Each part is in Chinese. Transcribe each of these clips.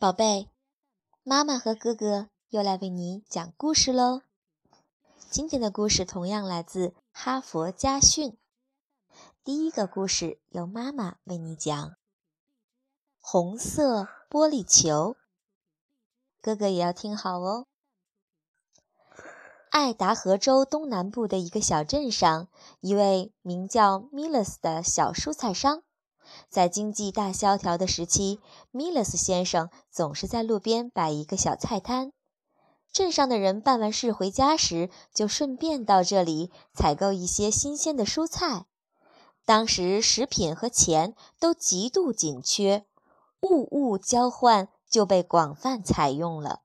宝贝，妈妈和哥哥又来为你讲故事喽。今天的故事同样来自《哈佛家训》。第一个故事由妈妈为你讲。红色玻璃球，哥哥也要听好哦。爱达荷州东南部的一个小镇上，一位名叫米勒斯的小蔬菜商。在经济大萧条的时期，米勒斯先生总是在路边摆一个小菜摊。镇上的人办完事回家时，就顺便到这里采购一些新鲜的蔬菜。当时食品和钱都极度紧缺，物物交换就被广泛采用了。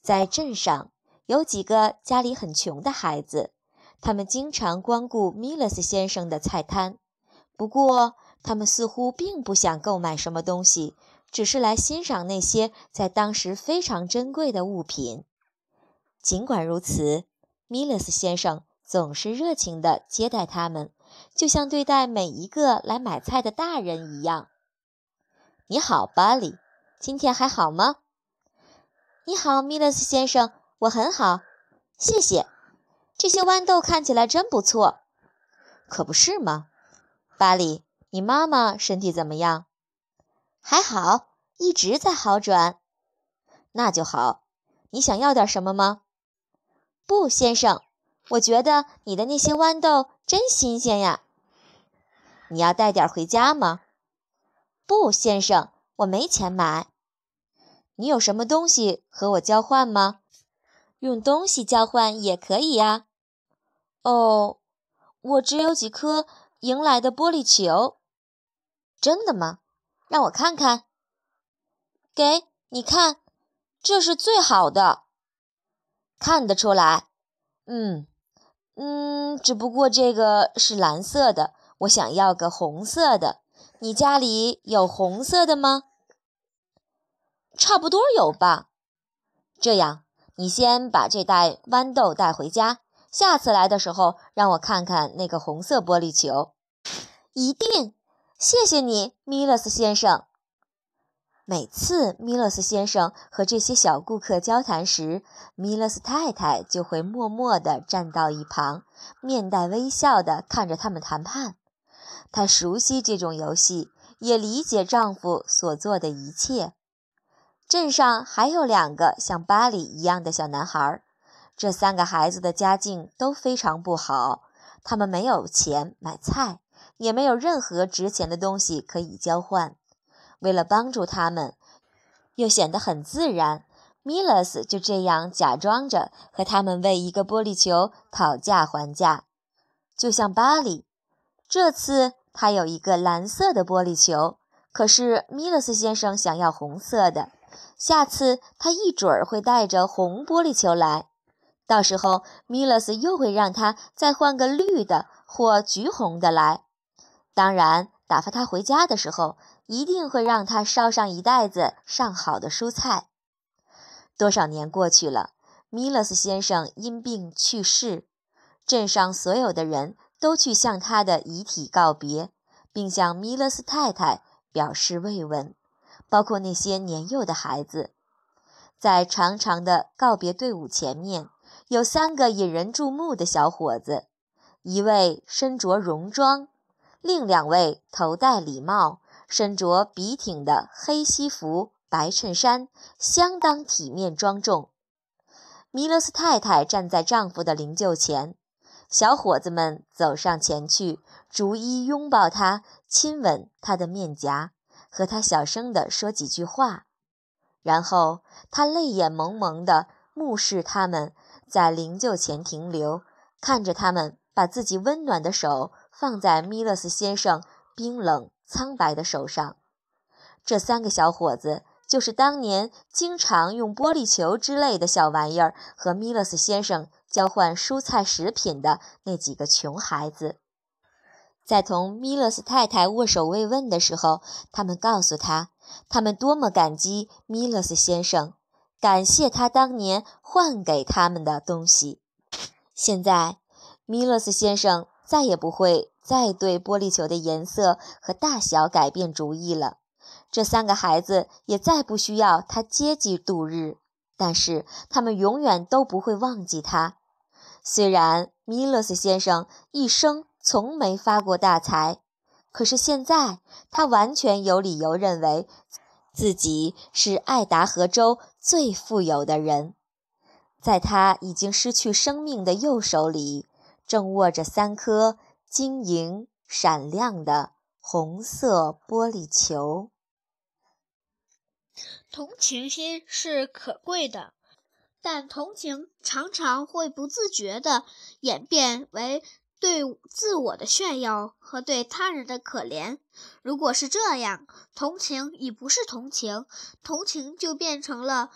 在镇上有几个家里很穷的孩子，他们经常光顾米勒斯先生的菜摊。不过，他们似乎并不想购买什么东西，只是来欣赏那些在当时非常珍贵的物品。尽管如此，米勒斯先生总是热情地接待他们，就像对待每一个来买菜的大人一样。“你好，巴里，今天还好吗？”“你好，米勒斯先生，我很好，谢谢。这些豌豆看起来真不错。”“可不是吗，巴里？”你妈妈身体怎么样？还好，一直在好转。那就好。你想要点什么吗？不，先生，我觉得你的那些豌豆真新鲜呀。你要带点回家吗？不，先生，我没钱买。你有什么东西和我交换吗？用东西交换也可以呀。哦，我只有几颗赢来的玻璃球。真的吗？让我看看。给你看，这是最好的。看得出来。嗯嗯，只不过这个是蓝色的，我想要个红色的。你家里有红色的吗？差不多有吧。这样，你先把这袋豌豆带回家，下次来的时候让我看看那个红色玻璃球。一定。谢谢你，米勒斯先生。每次米勒斯先生和这些小顾客交谈时，米勒斯太太就会默默地站到一旁，面带微笑地看着他们谈判。她熟悉这种游戏，也理解丈夫所做的一切。镇上还有两个像巴里一样的小男孩，这三个孩子的家境都非常不好，他们没有钱买菜。也没有任何值钱的东西可以交换。为了帮助他们，又显得很自然，米勒斯就这样假装着和他们为一个玻璃球讨价还价。就像巴里，这次他有一个蓝色的玻璃球，可是米勒斯先生想要红色的。下次他一准儿会带着红玻璃球来，到时候米勒斯又会让他再换个绿的或橘红的来。当然，打发他回家的时候，一定会让他捎上一袋子上好的蔬菜。多少年过去了，米勒斯先生因病去世，镇上所有的人都去向他的遗体告别，并向米勒斯太太表示慰问，包括那些年幼的孩子。在长长的告别队伍前面，有三个引人注目的小伙子，一位身着戎装。另两位头戴礼帽，身着笔挺的黑西服、白衬衫，相当体面庄重。米勒斯太太站在丈夫的灵柩前，小伙子们走上前去，逐一拥抱他，亲吻他的面颊，和他小声地说几句话。然后他泪眼蒙蒙地目视他们在灵柩前停留，看着他们把自己温暖的手。放在米勒斯先生冰冷苍白的手上。这三个小伙子就是当年经常用玻璃球之类的小玩意儿和米勒斯先生交换蔬菜食品的那几个穷孩子。在同米勒斯太太握手慰问的时候，他们告诉他，他们多么感激米勒斯先生，感谢他当年换给他们的东西。现在，米勒斯先生。再也不会再对玻璃球的颜色和大小改变主意了。这三个孩子也再不需要他接济度日，但是他们永远都不会忘记他。虽然米勒斯先生一生从没发过大财，可是现在他完全有理由认为自己是爱达荷州最富有的人。在他已经失去生命的右手里，正握着三颗晶莹闪亮的红色玻璃球。同情心是可贵的，但同情常常会不自觉地演变为对自我的炫耀和对他人的可怜。如果是这样，同情已不是同情，同情就变成了。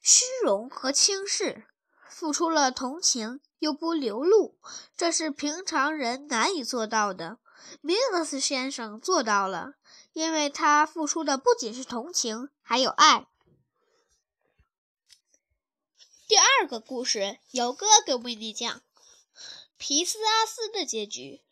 虚荣和轻视，付出了同情又不流露，这是平常人难以做到的。米勒斯先生做到了，因为他付出的不仅是同情，还有爱。第二个故事由哥哥为你讲：皮斯阿斯的结局。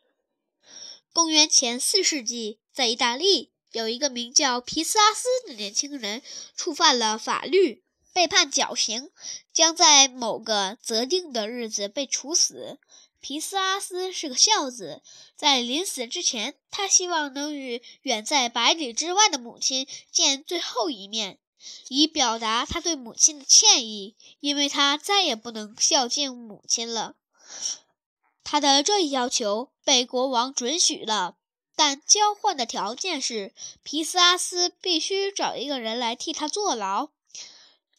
公元前四世纪，在意大利有一个名叫皮斯阿斯的年轻人，触犯了法律。被判绞刑，将在某个择定的日子被处死。皮斯阿斯是个孝子，在临死之前，他希望能与远在百里之外的母亲见最后一面，以表达他对母亲的歉意，因为他再也不能孝敬母亲了。他的这一要求被国王准许了，但交换的条件是皮斯阿斯必须找一个人来替他坐牢。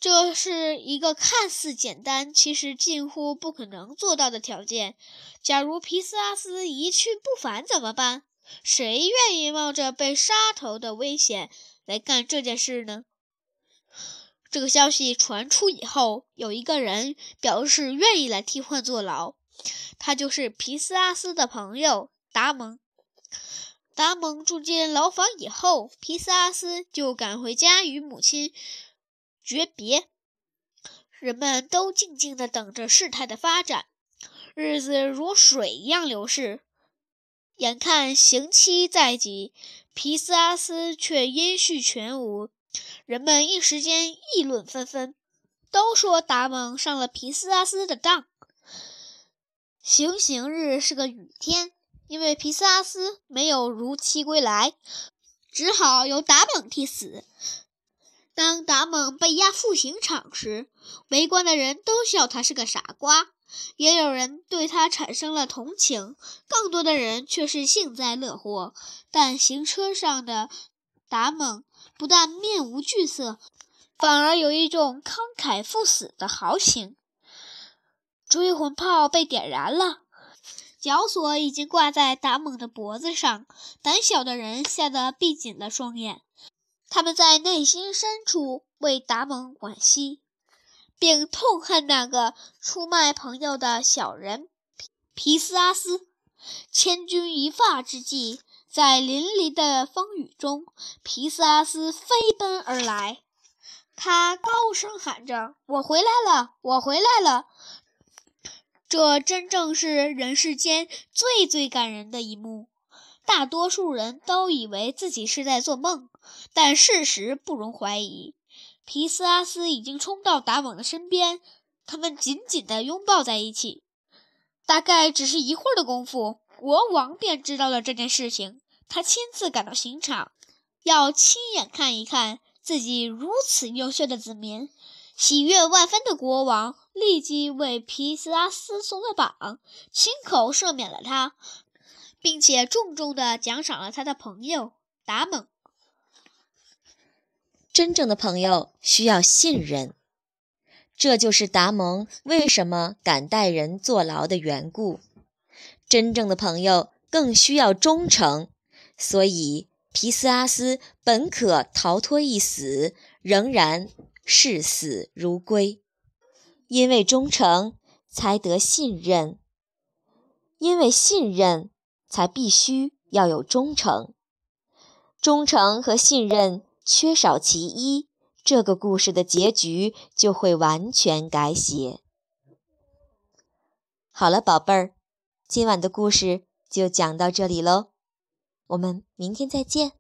这是一个看似简单，其实近乎不可能做到的条件。假如皮斯阿斯一去不返，怎么办？谁愿意冒着被杀头的危险来干这件事呢？这个消息传出以后，有一个人表示愿意来替换坐牢，他就是皮斯阿斯的朋友达蒙。达蒙住进牢房以后，皮斯阿斯就赶回家与母亲。诀别，人们都静静地等着事态的发展。日子如水一样流逝，眼看刑期在即，皮斯阿斯却音讯全无。人们一时间议论纷纷，都说达蒙上了皮斯阿斯的当。行刑日是个雨天，因为皮斯阿斯没有如期归来，只好由达蒙替死。当达蒙被押赴刑场时，围观的人都笑他是个傻瓜，也有人对他产生了同情，更多的人却是幸灾乐祸。但行车上的达蒙不但面无惧色，反而有一种慷慨赴死的豪情。追魂炮被点燃了，绞索已经挂在达蒙的脖子上，胆小的人吓得闭紧了双眼。他们在内心深处为达蒙惋惜，并痛恨那个出卖朋友的小人皮斯阿斯。千钧一发之际，在淋漓的风雨中，皮斯阿斯飞奔而来，他高声喊着：“我回来了，我回来了！”这真正是人世间最最感人的一幕。大多数人都以为自己是在做梦，但事实不容怀疑。皮斯阿斯已经冲到达蒙的身边，他们紧紧地拥抱在一起。大概只是一会儿的功夫，国王便知道了这件事情。他亲自赶到刑场，要亲眼看一看自己如此优秀的子民。喜悦万分的国王立即为皮斯阿斯松了绑，亲口赦免了他。并且重重地奖赏了他的朋友达蒙。真正的朋友需要信任，这就是达蒙为什么敢带人坐牢的缘故。真正的朋友更需要忠诚，所以皮斯阿斯本可逃脱一死，仍然视死如归。因为忠诚，才得信任；因为信任。才必须要有忠诚，忠诚和信任缺少其一，这个故事的结局就会完全改写。好了，宝贝儿，今晚的故事就讲到这里喽，我们明天再见。